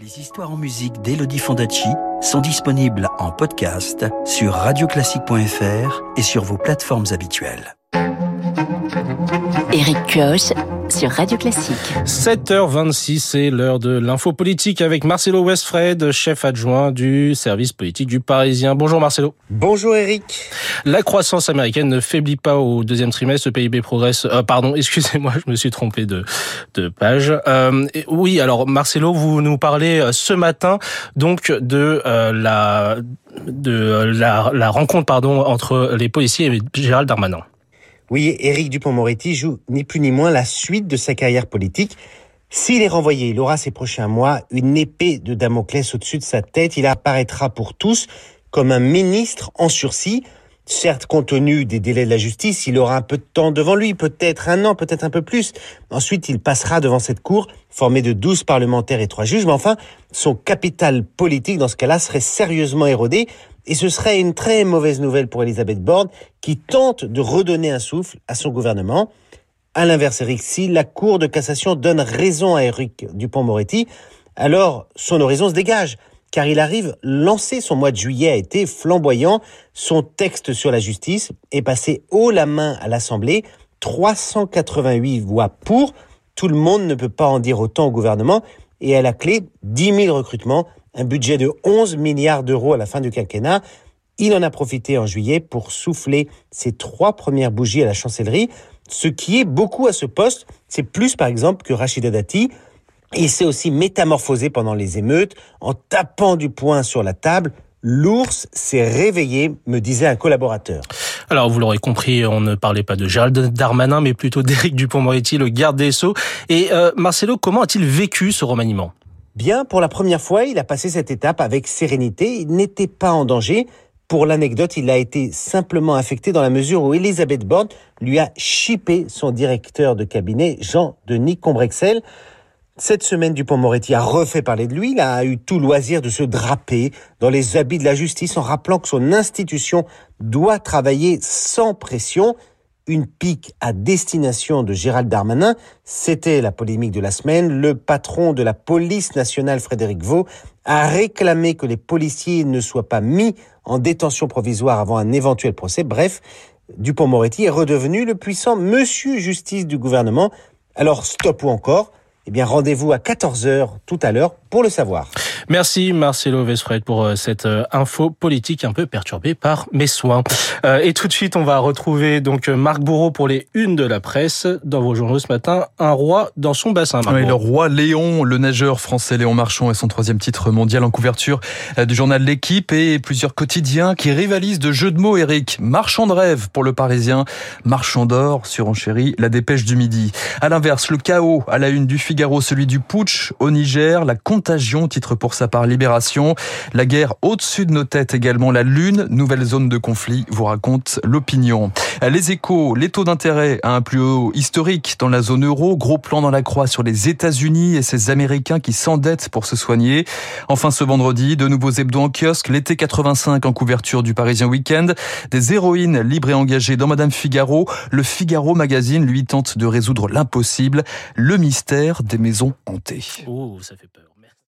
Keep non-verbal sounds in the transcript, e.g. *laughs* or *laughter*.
Les histoires en musique d'Elodie Fondacci sont disponibles en podcast sur radioclassique.fr et sur vos plateformes habituelles. Eric Kioch sur Radio Classique. 7h26, c'est l'heure de l'info politique avec Marcelo Westfred, chef adjoint du service politique du Parisien. Bonjour Marcelo. Bonjour Eric. La croissance américaine ne faiblit pas au deuxième trimestre. Le PIB progresse. Euh, pardon, *laughs* excusez-moi, je me suis trompé de, de page. Euh, oui, alors Marcelo, vous nous parlez euh, ce matin donc de euh, la de la, la rencontre pardon entre les policiers et Gérald Darmanin. Oui, Éric Dupont-Moretti joue ni plus ni moins la suite de sa carrière politique. S'il est renvoyé, il aura ces prochains mois une épée de Damoclès au-dessus de sa tête. Il apparaîtra pour tous comme un ministre en sursis. Certes, compte tenu des délais de la justice, il aura un peu de temps devant lui, peut-être un an, peut-être un peu plus. Ensuite, il passera devant cette cour, formée de 12 parlementaires et trois juges. Mais enfin, son capital politique, dans ce cas-là, serait sérieusement érodé. Et ce serait une très mauvaise nouvelle pour Elisabeth Borne, qui tente de redonner un souffle à son gouvernement. À l'inverse, Eric, si la Cour de cassation donne raison à Éric Dupont-Moretti, alors son horizon se dégage, car il arrive lancé son mois de juillet a été flamboyant. Son texte sur la justice est passé haut la main à l'Assemblée, 388 voix pour. Tout le monde ne peut pas en dire autant au gouvernement. Et à la clé, 10 000 recrutements un budget de 11 milliards d'euros à la fin du quinquennat. Il en a profité en juillet pour souffler ses trois premières bougies à la chancellerie, ce qui est beaucoup à ce poste. C'est plus, par exemple, que Rachida Dati. Il s'est aussi métamorphosé pendant les émeutes en tapant du poing sur la table. L'ours s'est réveillé, me disait un collaborateur. Alors, vous l'aurez compris, on ne parlait pas de Gérald Darmanin, mais plutôt d'Éric Dupont-Moretti, le garde des Sceaux. Et euh, Marcelo, comment a-t-il vécu ce remaniement? Bien, pour la première fois, il a passé cette étape avec sérénité. Il n'était pas en danger. Pour l'anecdote, il a été simplement affecté dans la mesure où Elisabeth Borne lui a chippé son directeur de cabinet, Jean-Denis Combrexel. Cette semaine, Dupont-Moretti a refait parler de lui. Il a eu tout loisir de se draper dans les habits de la justice en rappelant que son institution doit travailler sans pression une pique à destination de Gérald Darmanin. C'était la polémique de la semaine. Le patron de la police nationale, Frédéric Vaux, a réclamé que les policiers ne soient pas mis en détention provisoire avant un éventuel procès. Bref, Dupont-Moretti est redevenu le puissant monsieur justice du gouvernement. Alors stop ou encore? Eh bien, rendez-vous à 14h tout à l'heure pour le savoir. Merci Marcelo Vesfred pour euh, cette euh, info politique un peu perturbée par mes soins. Euh, et tout de suite, on va retrouver donc Marc Bourreau pour les unes de la presse dans vos journaux ce matin. Un roi dans son bassin. Oui, le roi Léon, le nageur français Léon Marchand et son troisième titre mondial en couverture du journal L'équipe et plusieurs quotidiens qui rivalisent de jeux de mots. Eric, marchand de rêve pour le Parisien, marchand d'or sur enchéri, la dépêche du midi. À l'inverse, le chaos à la une du Figaro, celui du putsch au Niger, la contagion, titre pour sa part Libération. La guerre au-dessus de nos têtes également, la Lune, nouvelle zone de conflit, vous raconte l'opinion. Les échos, les taux d'intérêt à un plus haut historique dans la zone euro, gros plan dans la croix sur les États-Unis et ces Américains qui s'endettent pour se soigner. Enfin ce vendredi, de nouveaux hebdos en kiosque, l'été 85 en couverture du Parisien Week-end, des héroïnes libres et engagées dans Madame Figaro. Le Figaro Magazine lui tente de résoudre l'impossible, le mystère des maisons hantées. Oh, ça fait peur.